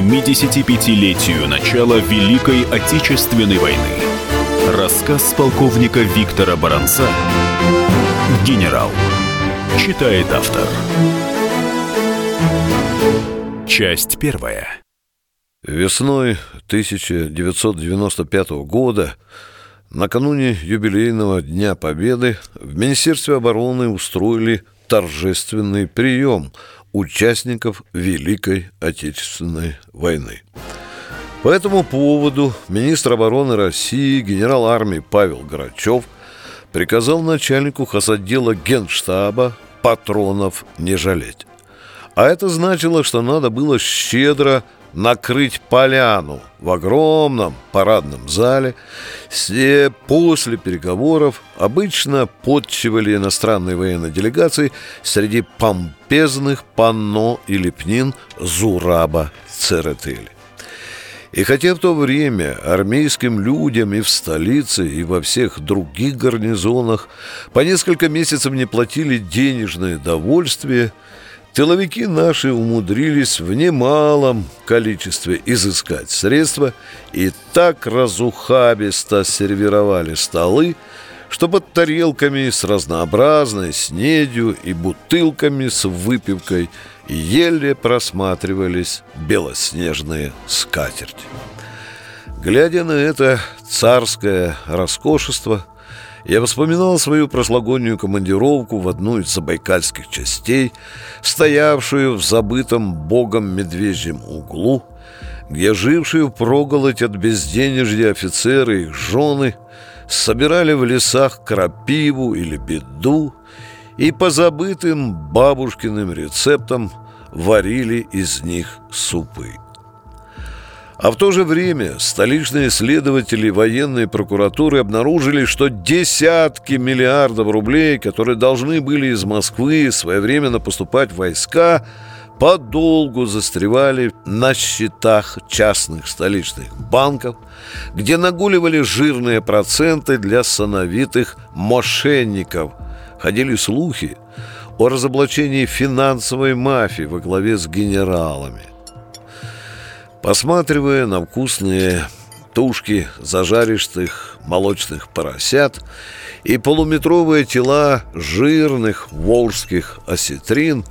75-летию начала Великой Отечественной войны. Рассказ полковника Виктора Баранца «Генерал». Читает автор. Часть первая. Весной 1995 года, накануне юбилейного Дня Победы, в Министерстве обороны устроили торжественный прием участников Великой Отечественной войны. По этому поводу министр обороны России генерал армии Павел Грачев приказал начальнику хозотдела Генштаба патронов не жалеть. А это значило, что надо было щедро накрыть поляну в огромном парадном зале, где после переговоров обычно подчивали иностранные военные делегации среди помпезных панно и лепнин Зураба Церетели. И хотя в то время армейским людям и в столице, и во всех других гарнизонах по несколько месяцев не платили денежное довольствие – Тыловики наши умудрились в немалом количестве изыскать средства и так разухабисто сервировали столы, что под тарелками с разнообразной снедью и бутылками с выпивкой еле просматривались белоснежные скатерти. Глядя на это царское роскошество – я вспоминал свою прошлогоднюю командировку в одну из забайкальских частей, стоявшую в забытом богом медвежьем углу, где жившие проголодь от безденежья офицеры и жены собирали в лесах крапиву или беду и по забытым бабушкиным рецептам варили из них супы. А в то же время столичные следователи военной прокуратуры обнаружили, что десятки миллиардов рублей, которые должны были из Москвы своевременно поступать в войска, подолгу застревали на счетах частных столичных банков, где нагуливали жирные проценты для сановитых мошенников. Ходили слухи о разоблачении финансовой мафии во главе с генералами – Посматривая на вкусные тушки зажаристых молочных поросят и полуметровые тела жирных волжских осетрин,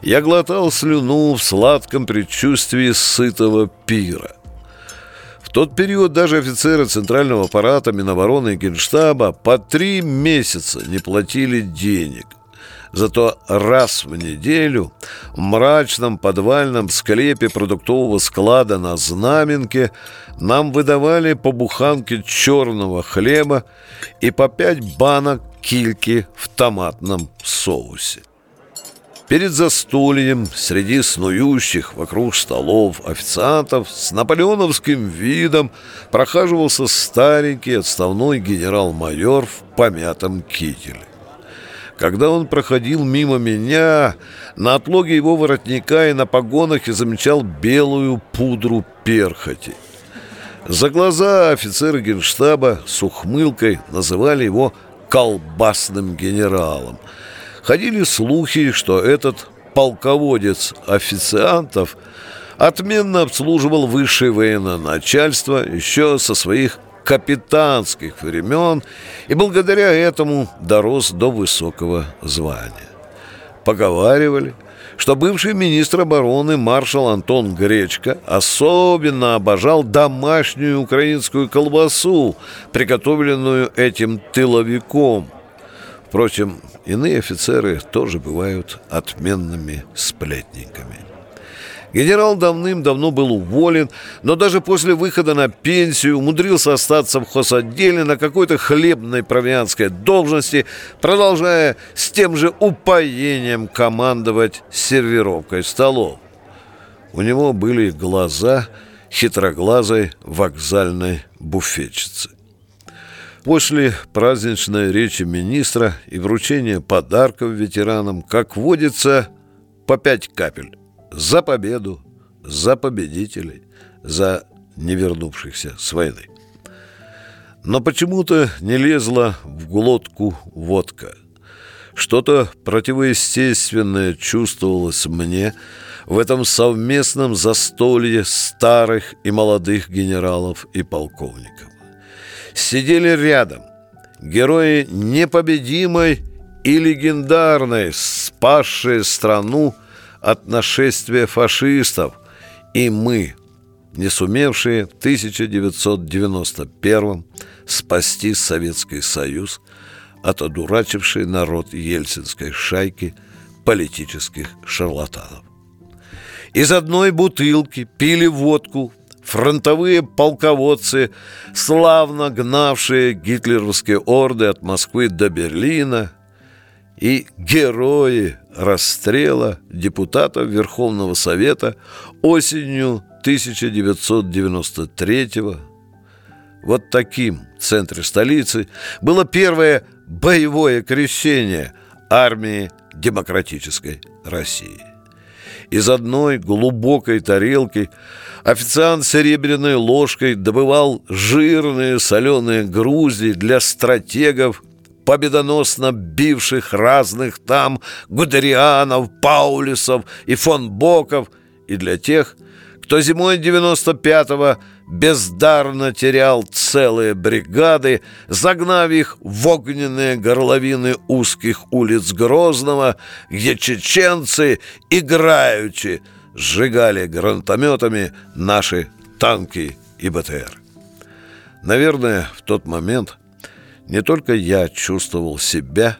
я глотал слюну в сладком предчувствии сытого пира. В тот период даже офицеры Центрального аппарата Минобороны и Генштаба по три месяца не платили денег. Зато раз в неделю в мрачном подвальном склепе продуктового склада на Знаменке нам выдавали по буханке черного хлеба и по пять банок кильки в томатном соусе. Перед застольем среди снующих вокруг столов официантов с наполеоновским видом прохаживался старенький отставной генерал-майор в помятом кителе. Когда он проходил мимо меня, на отлоге его воротника и на погонах я замечал белую пудру перхоти. За глаза офицеры генштаба с ухмылкой называли его «колбасным генералом». Ходили слухи, что этот полководец официантов отменно обслуживал высшее военное начальство еще со своих капитанских времен и благодаря этому дорос до высокого звания. Поговаривали, что бывший министр обороны маршал Антон Гречко особенно обожал домашнюю украинскую колбасу, приготовленную этим тыловиком. Впрочем, иные офицеры тоже бывают отменными сплетниками. Генерал давным-давно был уволен, но даже после выхода на пенсию умудрился остаться в хозотделе на какой-то хлебной провианской должности, продолжая с тем же упоением командовать сервировкой столов. У него были глаза хитроглазой вокзальной буфетчицы. После праздничной речи министра и вручения подарков ветеранам, как водится, по пять капель за победу, за победителей, за не вернувшихся с войны. Но почему-то не лезла в глотку водка. Что-то противоестественное чувствовалось мне в этом совместном застолье старых и молодых генералов и полковников. Сидели рядом герои непобедимой и легендарной, спасшие страну от нашествия фашистов, и мы, не сумевшие в 1991 спасти Советский Союз от одурачившей народ ельцинской шайки политических шарлатанов. Из одной бутылки пили водку фронтовые полководцы, славно гнавшие гитлеровские орды от Москвы до Берлина, и герои расстрела депутатов Верховного Совета осенью 1993 года. Вот таким в центре столицы было первое боевое крещение армии демократической России. Из одной глубокой тарелки официант серебряной ложкой добывал жирные соленые грузди для стратегов, победоносно бивших разных там Гудерианов, Паулисов и фон Боков, и для тех, кто зимой 95-го бездарно терял целые бригады, загнав их в огненные горловины узких улиц Грозного, где чеченцы, играючи, сжигали гранатометами наши танки и БТР. Наверное, в тот момент не только я чувствовал себя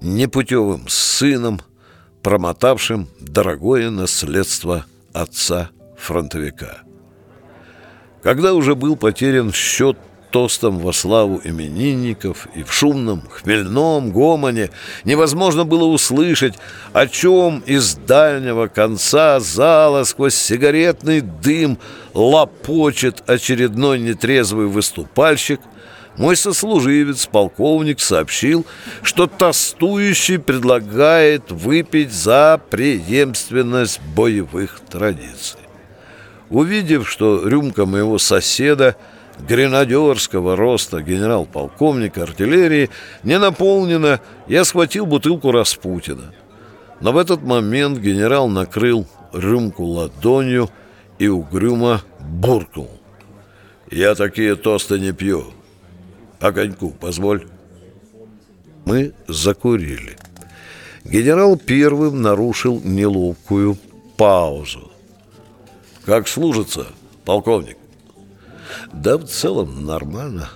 непутевым сыном, промотавшим дорогое наследство отца-фронтовика – когда уже был потерян счет тостом во славу именинников, и в шумном, хмельном гомоне невозможно было услышать, о чем из дальнего конца зала сквозь сигаретный дым лопочет очередной нетрезвый выступальщик, мой сослуживец, полковник, сообщил, что тостующий предлагает выпить за преемственность боевых традиций. Увидев, что рюмка моего соседа, гренадерского роста генерал-полковника артиллерии, не наполнена, я схватил бутылку Распутина. Но в этот момент генерал накрыл рюмку ладонью и угрюмо буркнул. «Я такие тосты не пью. Огоньку позволь». Мы закурили. Генерал первым нарушил неловкую паузу. Как служится, полковник? Да в целом нормально.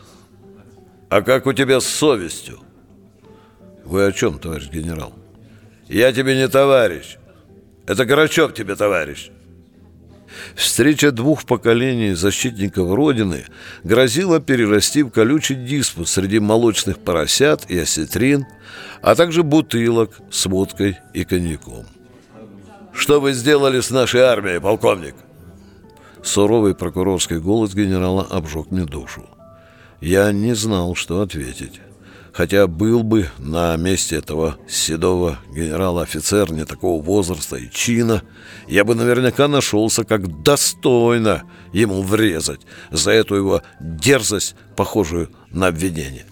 А как у тебя с совестью? Вы о чем, товарищ генерал? Я тебе не товарищ. Это Горачев тебе товарищ. Встреча двух поколений защитников Родины грозила перерасти в колючий диспут среди молочных поросят и осетрин, а также бутылок с водкой и коньяком. «Что вы сделали с нашей армией, полковник?» Суровый прокурорский голос генерала обжег мне душу. Я не знал, что ответить. Хотя был бы на месте этого седого генерала-офицер не такого возраста и чина, я бы наверняка нашелся, как достойно ему врезать за эту его дерзость, похожую на обвинение.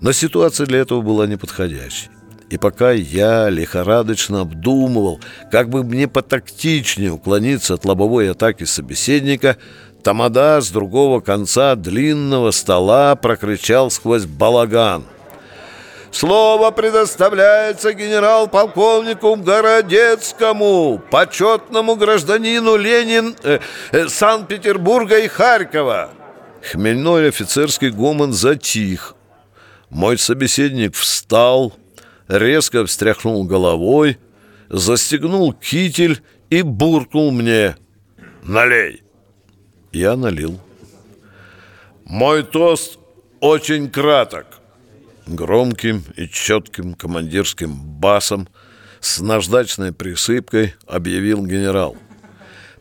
Но ситуация для этого была неподходящей. И пока я лихорадочно обдумывал, как бы мне потактичнее уклониться от лобовой атаки собеседника, Тамада с другого конца длинного стола прокричал сквозь балаган. Слово предоставляется генерал-полковнику Городецкому, почетному гражданину Ленин э, э, Санкт-Петербурга и Харькова. Хмельной офицерский гомон затих. Мой собеседник встал, резко встряхнул головой, застегнул китель и буркнул мне «Налей!» Я налил. «Мой тост очень краток!» Громким и четким командирским басом с наждачной присыпкой объявил генерал.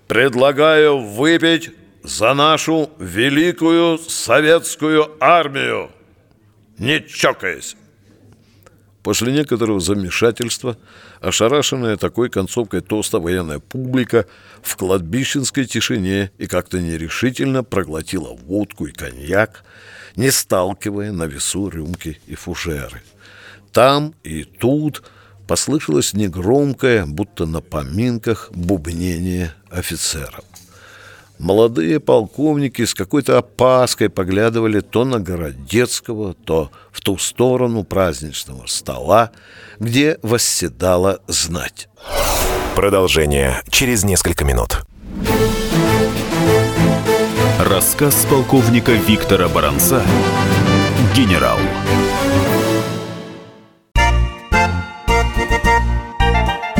«Предлагаю выпить за нашу великую советскую армию, не чокаясь!» После некоторого замешательства, ошарашенная такой концовкой тоста военная публика в кладбищенской тишине и как-то нерешительно проглотила водку и коньяк, не сталкивая на весу рюмки и фужеры. Там и тут послышалось негромкое, будто на поминках, бубнение офицеров. Молодые полковники с какой-то опаской поглядывали то на Городецкого, то в ту сторону праздничного стола, где восседала знать. Продолжение через несколько минут. Рассказ полковника Виктора Баранца «Генерал».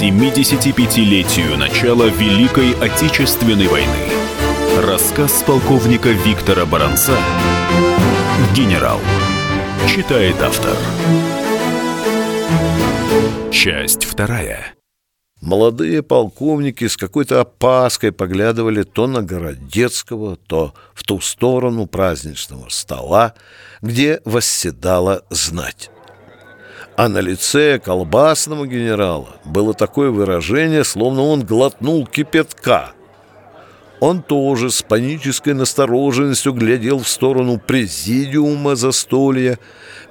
75-летию начала Великой Отечественной войны. Рассказ полковника Виктора Баранца «Генерал». Читает автор. Часть вторая. Молодые полковники с какой-то опаской поглядывали то на Городецкого, то в ту сторону праздничного стола, где восседала знать. А на лице колбасного генерала было такое выражение, словно он глотнул кипятка. Он тоже с панической настороженностью глядел в сторону президиума застолья,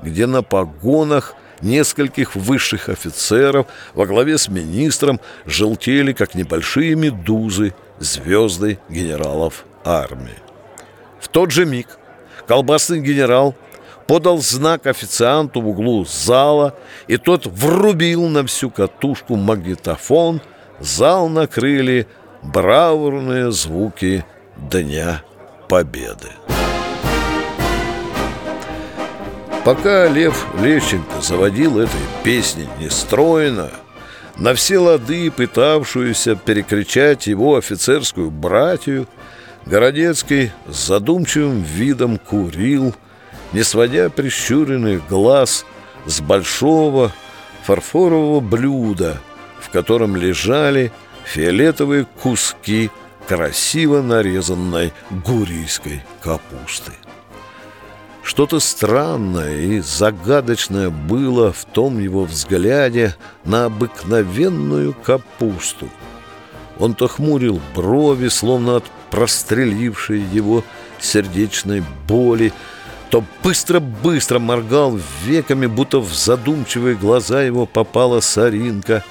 где на погонах нескольких высших офицеров во главе с министром желтели, как небольшие медузы, звезды генералов армии. В тот же миг колбасный генерал – подал знак официанту в углу зала, и тот врубил на всю катушку магнитофон. Зал накрыли бравурные звуки Дня Победы. Пока Лев Лещенко заводил этой песни нестройно, на все лады пытавшуюся перекричать его офицерскую братью, Городецкий с задумчивым видом курил – не сводя прищуренных глаз с большого фарфорового блюда, в котором лежали фиолетовые куски красиво нарезанной гурийской капусты. Что-то странное и загадочное было в том его взгляде на обыкновенную капусту. Он то хмурил брови, словно от прострелившей его сердечной боли, то быстро-быстро моргал веками, будто в задумчивые глаза его попала соринка.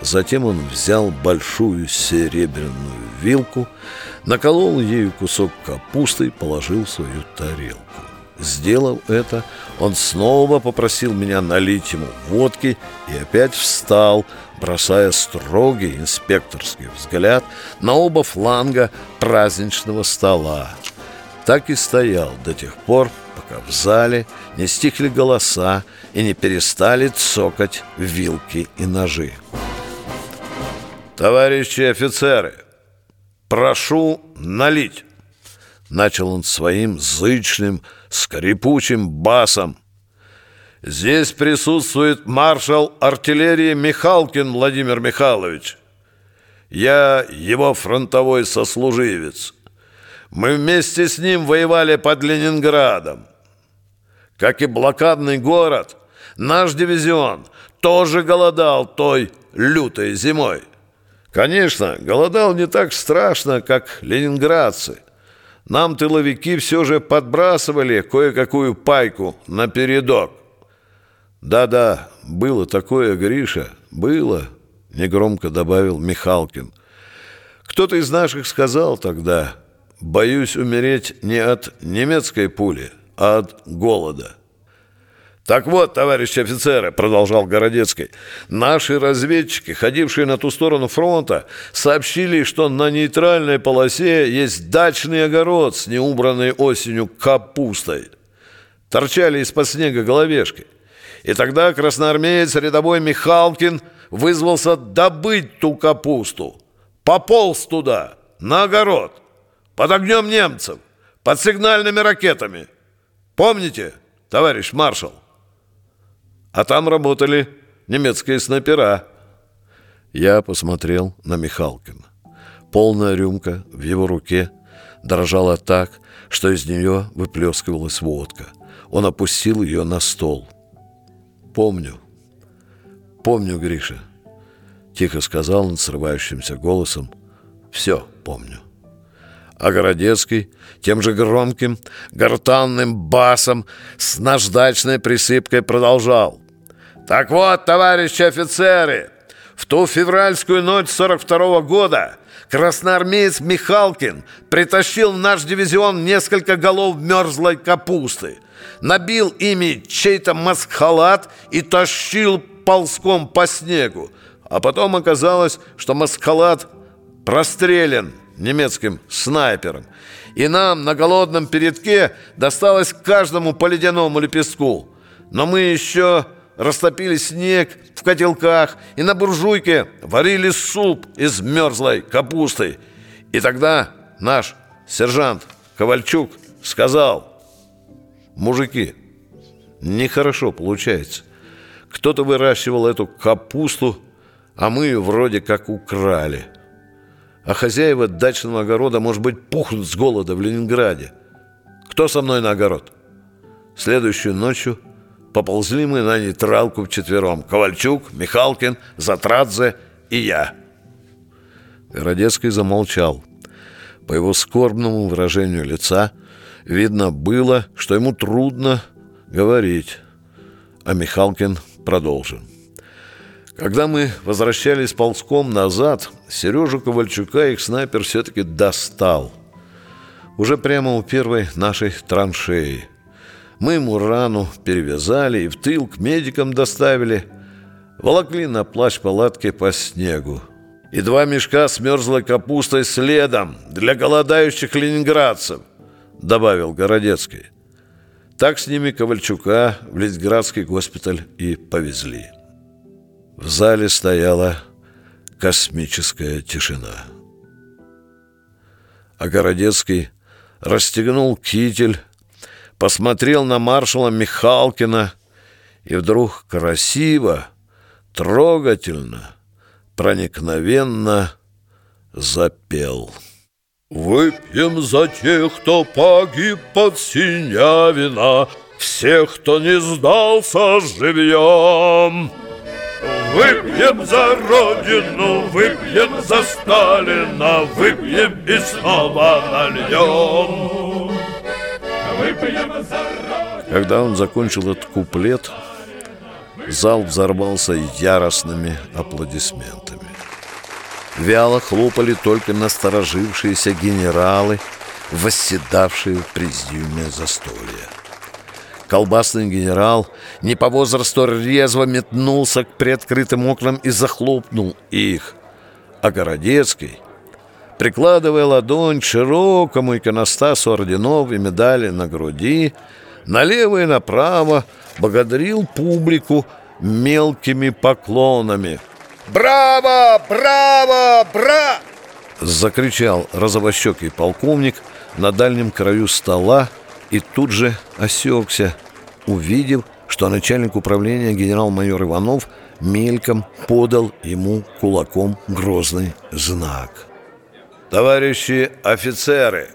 Затем он взял большую серебряную вилку, наколол ею кусок капусты и положил в свою тарелку. Сделав это, он снова попросил меня налить ему водки и опять встал, бросая строгий инспекторский взгляд на оба фланга праздничного стола. Так и стоял до тех пор, пока в зале не стихли голоса и не перестали цокать вилки и ножи. «Товарищи офицеры, прошу налить!» Начал он своим зычным, скрипучим басом. «Здесь присутствует маршал артиллерии Михалкин Владимир Михайлович. Я его фронтовой сослуживец. Мы вместе с ним воевали под Ленинградом. Как и блокадный город, наш дивизион тоже голодал той лютой зимой. Конечно, голодал не так страшно, как ленинградцы. Нам тыловики все же подбрасывали кое-какую пайку на передок. Да-да, было такое, Гриша, было, негромко добавил Михалкин. Кто-то из наших сказал тогда, Боюсь умереть не от немецкой пули, от голода. «Так вот, товарищи офицеры», — продолжал Городецкий, «наши разведчики, ходившие на ту сторону фронта, сообщили, что на нейтральной полосе есть дачный огород с неубранной осенью капустой. Торчали из-под снега головешки. И тогда красноармеец рядовой Михалкин вызвался добыть ту капусту. Пополз туда, на огород под огнем немцев, под сигнальными ракетами. Помните, товарищ маршал? А там работали немецкие снайпера. Я посмотрел на Михалкина. Полная рюмка в его руке дрожала так, что из нее выплескивалась водка. Он опустил ее на стол. «Помню, помню, Гриша», — тихо сказал он срывающимся голосом. «Все помню». А Городецкий тем же громким, гортанным басом с наждачной присыпкой продолжал. «Так вот, товарищи офицеры, в ту февральскую ночь 42 -го года красноармеец Михалкин притащил в наш дивизион несколько голов мерзлой капусты, набил ими чей-то маскхалат и тащил ползком по снегу. А потом оказалось, что маскхалат прострелен немецким снайпером. И нам на голодном передке досталось каждому по ледяному лепестку. Но мы еще растопили снег в котелках и на буржуйке варили суп из мерзлой капусты. И тогда наш сержант Ковальчук сказал, «Мужики, нехорошо получается. Кто-то выращивал эту капусту, а мы ее вроде как украли. А хозяева дачного огорода, может быть, пухнут с голода в Ленинграде. Кто со мной на огород?» Следующую ночью – Поползли мы на нейтралку вчетвером. Ковальчук, Михалкин, Затрадзе и я. Городецкий замолчал. По его скорбному выражению лица видно было, что ему трудно говорить. А Михалкин продолжил. Когда мы возвращались ползком назад, Сережу Ковальчука их снайпер все-таки достал. Уже прямо у первой нашей траншеи – мы ему рану перевязали и в тыл к медикам доставили. Волокли на плащ палатки по снегу. И два мешка с мерзлой капустой следом для голодающих ленинградцев, добавил Городецкий. Так с ними Ковальчука в Ленинградский госпиталь и повезли. В зале стояла космическая тишина. А Городецкий расстегнул китель, посмотрел на маршала Михалкина и вдруг красиво, трогательно, проникновенно запел. Выпьем за тех, кто погиб под Синявина, Всех, кто не сдался живьем. Выпьем за Родину, выпьем за Сталина, Выпьем и снова нальем. Когда он закончил этот куплет, зал взорвался яростными аплодисментами. Вяло хлопали только насторожившиеся генералы, восседавшие в президиуме застолья. Колбасный генерал не по возрасту резво метнулся к приоткрытым окнам и захлопнул их. А Городецкий — прикладывая ладонь широкому иконостасу орденов и медали на груди, налево и направо благодарил публику мелкими поклонами. «Браво! Браво! Бра!» Закричал розовощекий полковник на дальнем краю стола и тут же осекся, увидев, что начальник управления генерал-майор Иванов мельком подал ему кулаком грозный знак. «Товарищи офицеры!»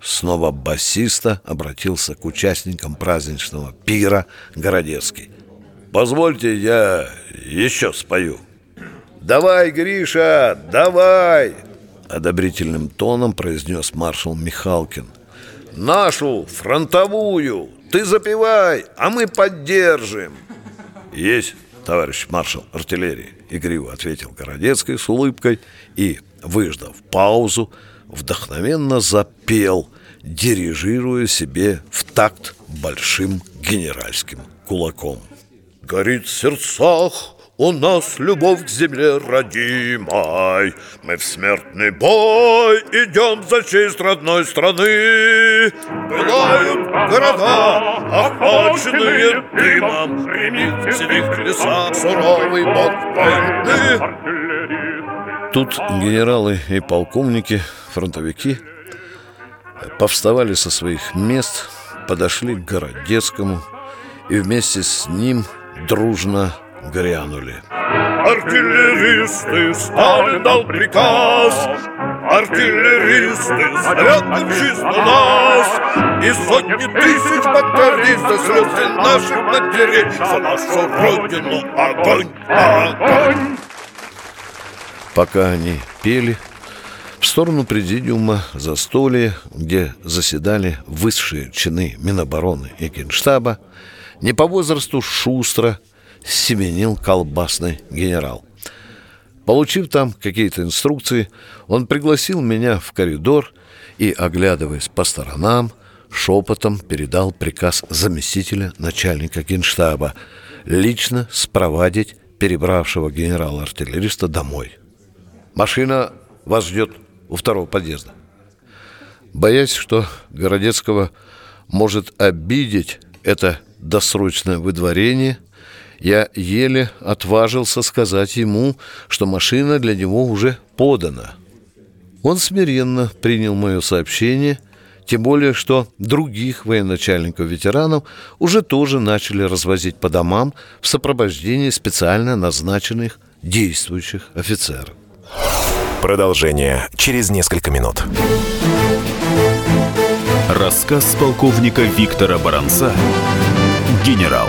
Снова басиста обратился к участникам праздничного пира Городецкий. «Позвольте, я еще спою». «Давай, Гриша, давай!» Одобрительным тоном произнес маршал Михалкин. «Нашу, фронтовую, ты запевай, а мы поддержим!» «Есть, товарищ маршал артиллерии!» Игриво ответил Городецкий с улыбкой и выждав паузу, вдохновенно запел, дирижируя себе в такт большим генеральским кулаком. «Горит в сердцах у нас любовь к земле родимой. Мы в смертный бой идем за честь родной страны. Пылают города, охваченные дымом. Гремит в синих лесах суровый бог войны. Тут генералы и полковники, фронтовики повставали со своих мест, подошли к Городецкому и вместе с ним дружно грянули. Артиллеристы, Сталин дал приказ. Артиллеристы, заряд чисто нас. И сотни тысяч батарей за слезы наших матерей За нашу родину огонь, огонь. Пока они пели, в сторону президиума застолья, где заседали высшие чины Минобороны и Генштаба, не по возрасту шустро семенил колбасный генерал. Получив там какие-то инструкции, он пригласил меня в коридор и, оглядываясь по сторонам, шепотом передал приказ заместителя начальника генштаба лично спровадить перебравшего генерала-артиллериста домой. «Машина вас ждет у второго подъезда». Боясь, что Городецкого может обидеть это досрочное выдворение, я еле отважился сказать ему, что машина для него уже подана. Он смиренно принял мое сообщение, тем более, что других военачальников-ветеранов уже тоже начали развозить по домам в сопровождении специально назначенных действующих офицеров. Продолжение через несколько минут. Рассказ полковника Виктора Баранца «Генерал».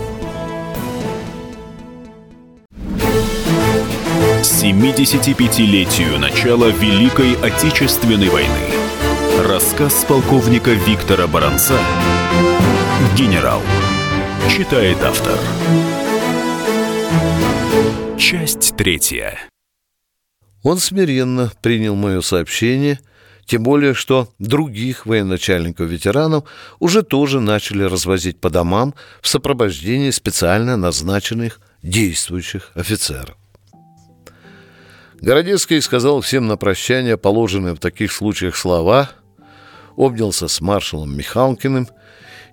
75-летию начала Великой Отечественной войны. Рассказ полковника Виктора Баранца «Генерал». Читает автор. Часть третья. Он смиренно принял мое сообщение, тем более, что других военачальников-ветеранов уже тоже начали развозить по домам в сопровождении специально назначенных действующих офицеров. Городецкий сказал всем на прощание положенные в таких случаях слова, обнялся с маршалом Михалкиным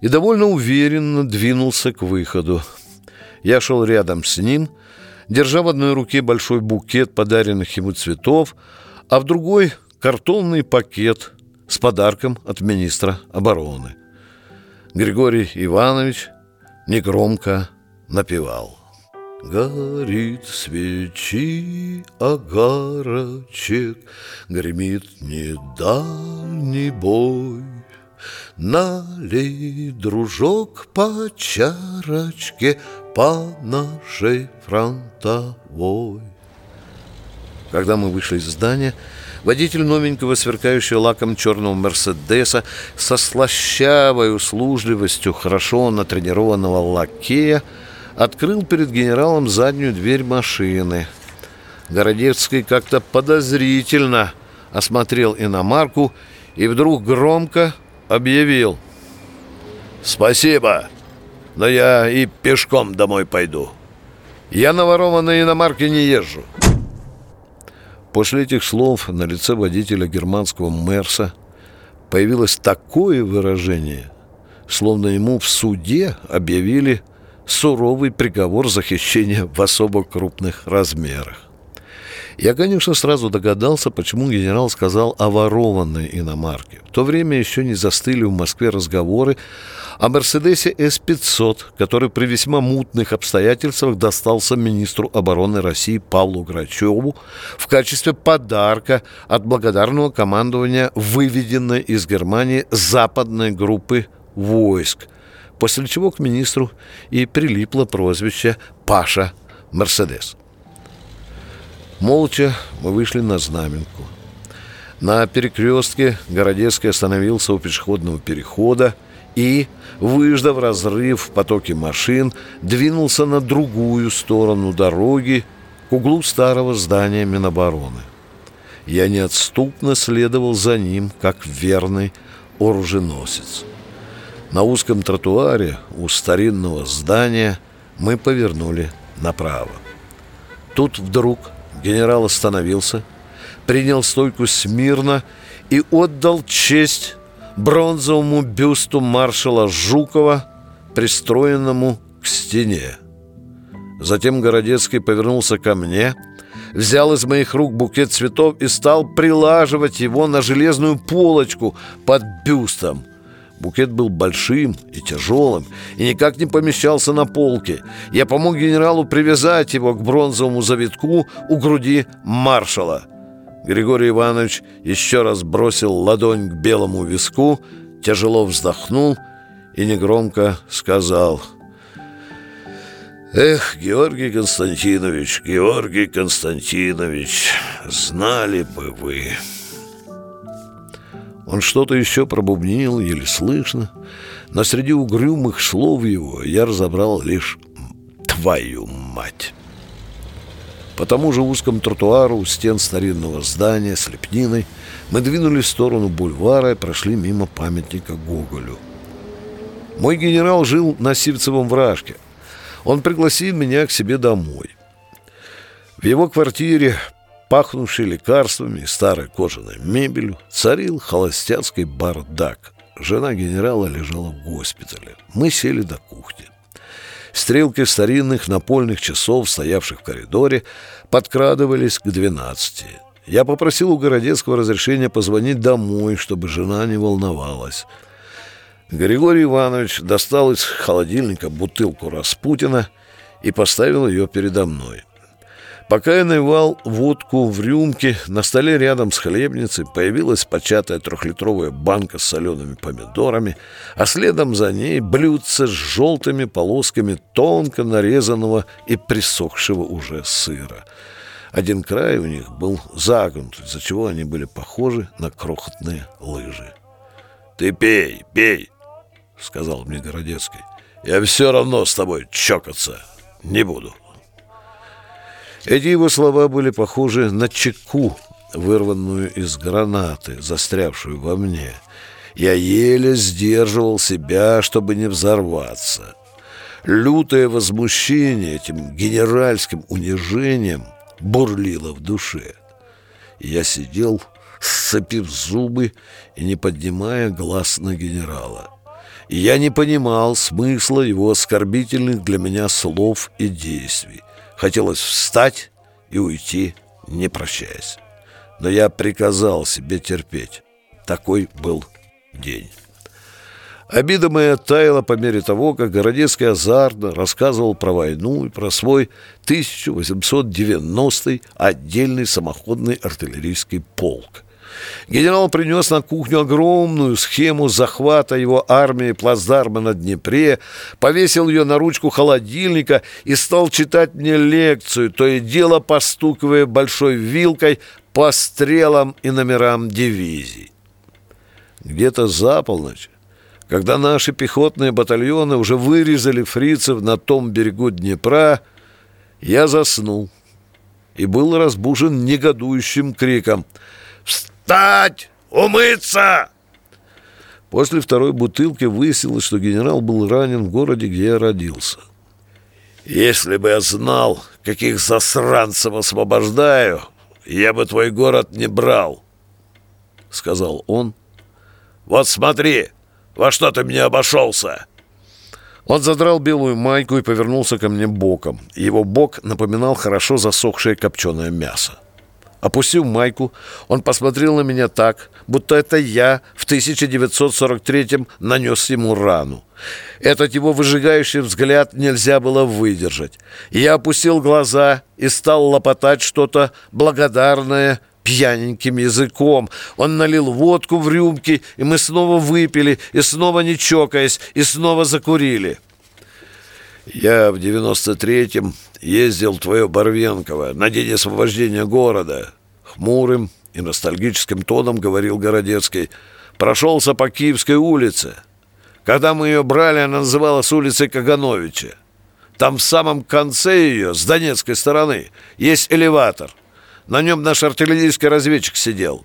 и довольно уверенно двинулся к выходу. Я шел рядом с ним, держа в одной руке большой букет подаренных ему цветов, а в другой — картонный пакет с подарком от министра обороны. Григорий Иванович негромко напевал. Горит свечи огарочек, Гремит недальний бой. Налей, дружок, по чарочке По нашей фронтовой. Когда мы вышли из здания, водитель новенького сверкающего лаком черного Мерседеса со слащавой услужливостью хорошо натренированного лакея открыл перед генералом заднюю дверь машины. Городецкий как-то подозрительно осмотрел иномарку и вдруг громко объявил «Спасибо, но я и пешком домой пойду. Я на ворованной иномарке не езжу». После этих слов на лице водителя германского Мерса появилось такое выражение, словно ему в суде объявили суровый приговор за хищение в особо крупных размерах. Я, конечно, сразу догадался, почему генерал сказал о ворованной иномарке. В то время еще не застыли в Москве разговоры о Мерседесе С-500, который при весьма мутных обстоятельствах достался министру обороны России Павлу Грачеву в качестве подарка от благодарного командования выведенной из Германии западной группы войск – после чего к министру и прилипло прозвище «Паша Мерседес». Молча мы вышли на знаменку. На перекрестке Городецкий остановился у пешеходного перехода и, выждав разрыв в потоке машин, двинулся на другую сторону дороги к углу старого здания Минобороны. Я неотступно следовал за ним, как верный оруженосец. На узком тротуаре у старинного здания мы повернули направо. Тут вдруг генерал остановился, принял стойку смирно и отдал честь бронзовому бюсту маршала Жукова, пристроенному к стене. Затем Городецкий повернулся ко мне, взял из моих рук букет цветов и стал прилаживать его на железную полочку под бюстом. Букет был большим и тяжелым и никак не помещался на полке. Я помог генералу привязать его к бронзовому завитку у груди маршала. Григорий Иванович еще раз бросил ладонь к белому виску, тяжело вздохнул и негромко сказал «Эх, Георгий Константинович, Георгий Константинович, знали бы вы!» Он что-то еще пробубнил, еле слышно, но среди угрюмых слов его я разобрал лишь «твою мать». По тому же узкому тротуару у стен старинного здания с лепниной мы двинулись в сторону бульвара и прошли мимо памятника Гоголю. Мой генерал жил на Сивцевом вражке. Он пригласил меня к себе домой. В его квартире пахнувший лекарствами и старой кожаной мебелью, царил холостяцкий бардак. Жена генерала лежала в госпитале. Мы сели до кухни. Стрелки старинных напольных часов, стоявших в коридоре, подкрадывались к двенадцати. Я попросил у Городецкого разрешения позвонить домой, чтобы жена не волновалась. Григорий Иванович достал из холодильника бутылку Распутина и поставил ее передо мной. Пока я наливал водку в рюмке, на столе рядом с хлебницей появилась початая трехлитровая банка с солеными помидорами, а следом за ней блюдце с желтыми полосками тонко нарезанного и присохшего уже сыра. Один край у них был загнут, из-за чего они были похожи на крохотные лыжи. «Ты пей, пей!» — сказал мне Городецкий. «Я все равно с тобой чокаться не буду». Эти его слова были похожи на чеку, вырванную из гранаты, застрявшую во мне. Я еле сдерживал себя, чтобы не взорваться. Лютое возмущение этим генеральским унижением бурлило в душе. Я сидел, сцепив зубы и не поднимая глаз на генерала. Я не понимал смысла его оскорбительных для меня слов и действий. Хотелось встать и уйти, не прощаясь. Но я приказал себе терпеть. Такой был день. Обида моя таяла по мере того, как Городецкий азартно рассказывал про войну и про свой 1890-й отдельный самоходный артиллерийский полк. Генерал принес на кухню огромную схему захвата его армии плацдарма на Днепре, повесил ее на ручку холодильника и стал читать мне лекцию, то и дело постукивая большой вилкой по стрелам и номерам дивизий. Где-то за полночь, когда наши пехотные батальоны уже вырезали фрицев на том берегу Днепра, я заснул и был разбужен негодующим криком – Встать! Умыться!» После второй бутылки выяснилось, что генерал был ранен в городе, где я родился. «Если бы я знал, каких засранцев освобождаю, я бы твой город не брал», — сказал он. «Вот смотри, во что ты мне обошелся!» Он задрал белую майку и повернулся ко мне боком. Его бок напоминал хорошо засохшее копченое мясо. Опустив майку, он посмотрел на меня так, будто это я в 1943-м нанес ему рану. Этот его выжигающий взгляд нельзя было выдержать. Я опустил глаза и стал лопотать что-то благодарное пьяненьким языком. Он налил водку в рюмки, и мы снова выпили, и снова не чокаясь, и снова закурили. Я в 93-м ездил в твое Барвенково на день освобождения города. Хмурым и ностальгическим тоном говорил Городецкий. Прошелся по Киевской улице. Когда мы ее брали, она называлась улицей Кагановича. Там в самом конце ее, с донецкой стороны, есть элеватор. На нем наш артиллерийский разведчик сидел.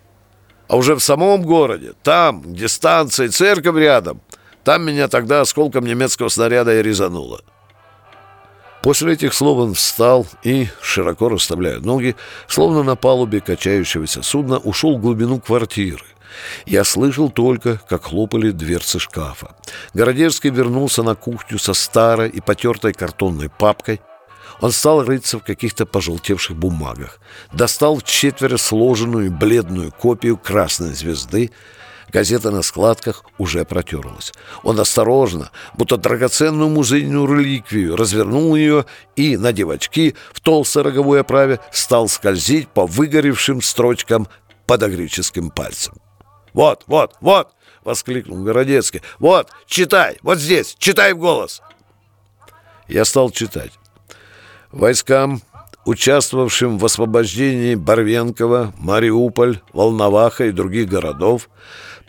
А уже в самом городе, там, где станция и церковь рядом, Там меня тогда осколком немецкого снаряда и резануло. После этих слов он встал и, широко расставляя ноги, словно на палубе качающегося судна, ушел в глубину квартиры. Я слышал только, как хлопали дверцы шкафа. Городецкий вернулся на кухню со старой и потертой картонной папкой. Он стал рыться в каких-то пожелтевших бумагах. Достал в четверо сложенную бледную копию «Красной звезды», Газета на складках уже протерлась. Он осторожно, будто драгоценную музейную реликвию, развернул ее и, надев очки, в толстой роговой оправе стал скользить по выгоревшим строчкам подогрическим пальцем. «Вот, вот, вот!» — воскликнул Городецкий. «Вот, читай, вот здесь, читай в голос!» Я стал читать. Войскам участвовавшим в освобождении Барвенкова, Мариуполь, Волноваха и других городов,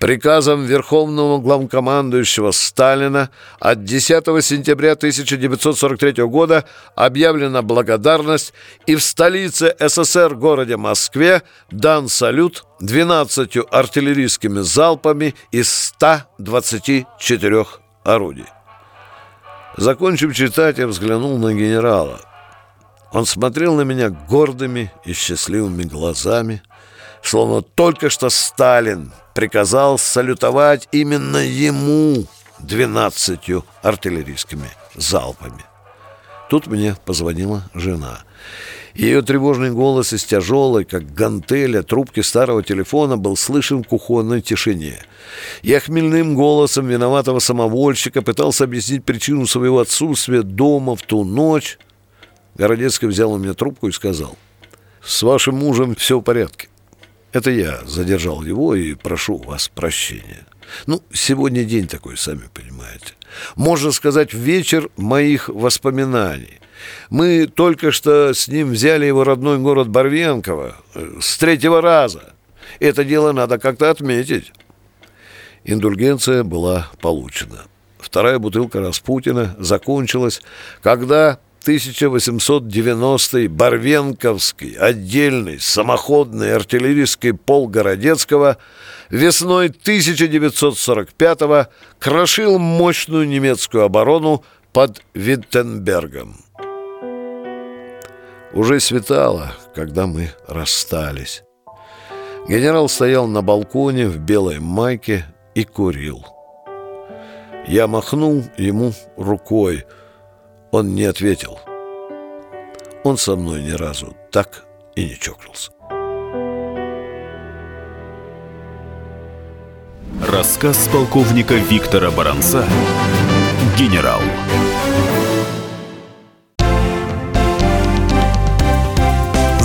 приказом Верховного главкомандующего Сталина от 10 сентября 1943 года объявлена благодарность и в столице СССР городе Москве дан салют 12 артиллерийскими залпами из 124 орудий. Закончив читать, я взглянул на генерала – он смотрел на меня гордыми и счастливыми глазами, словно только что Сталин приказал салютовать именно ему двенадцатью артиллерийскими залпами. Тут мне позвонила жена. Ее тревожный голос из тяжелой, как гантеля, трубки старого телефона был слышен в кухонной тишине. Я хмельным голосом виноватого самовольщика пытался объяснить причину своего отсутствия дома в ту ночь, Городецкий взял у меня трубку и сказал, «С вашим мужем все в порядке. Это я задержал его и прошу вас прощения. Ну, сегодня день такой, сами понимаете. Можно сказать, вечер моих воспоминаний. Мы только что с ним взяли его родной город Барвенково э, с третьего раза. Это дело надо как-то отметить». Индульгенция была получена. Вторая бутылка Распутина закончилась, когда 1890-й Барвенковский отдельный самоходный артиллерийский полк Городецкого весной 1945-го крошил мощную немецкую оборону под Виттенбергом. Уже светало, когда мы расстались. Генерал стоял на балконе в белой майке и курил. Я махнул ему рукой – он не ответил. Он со мной ни разу так и не чокнулся. Рассказ полковника Виктора Баранца «Генерал».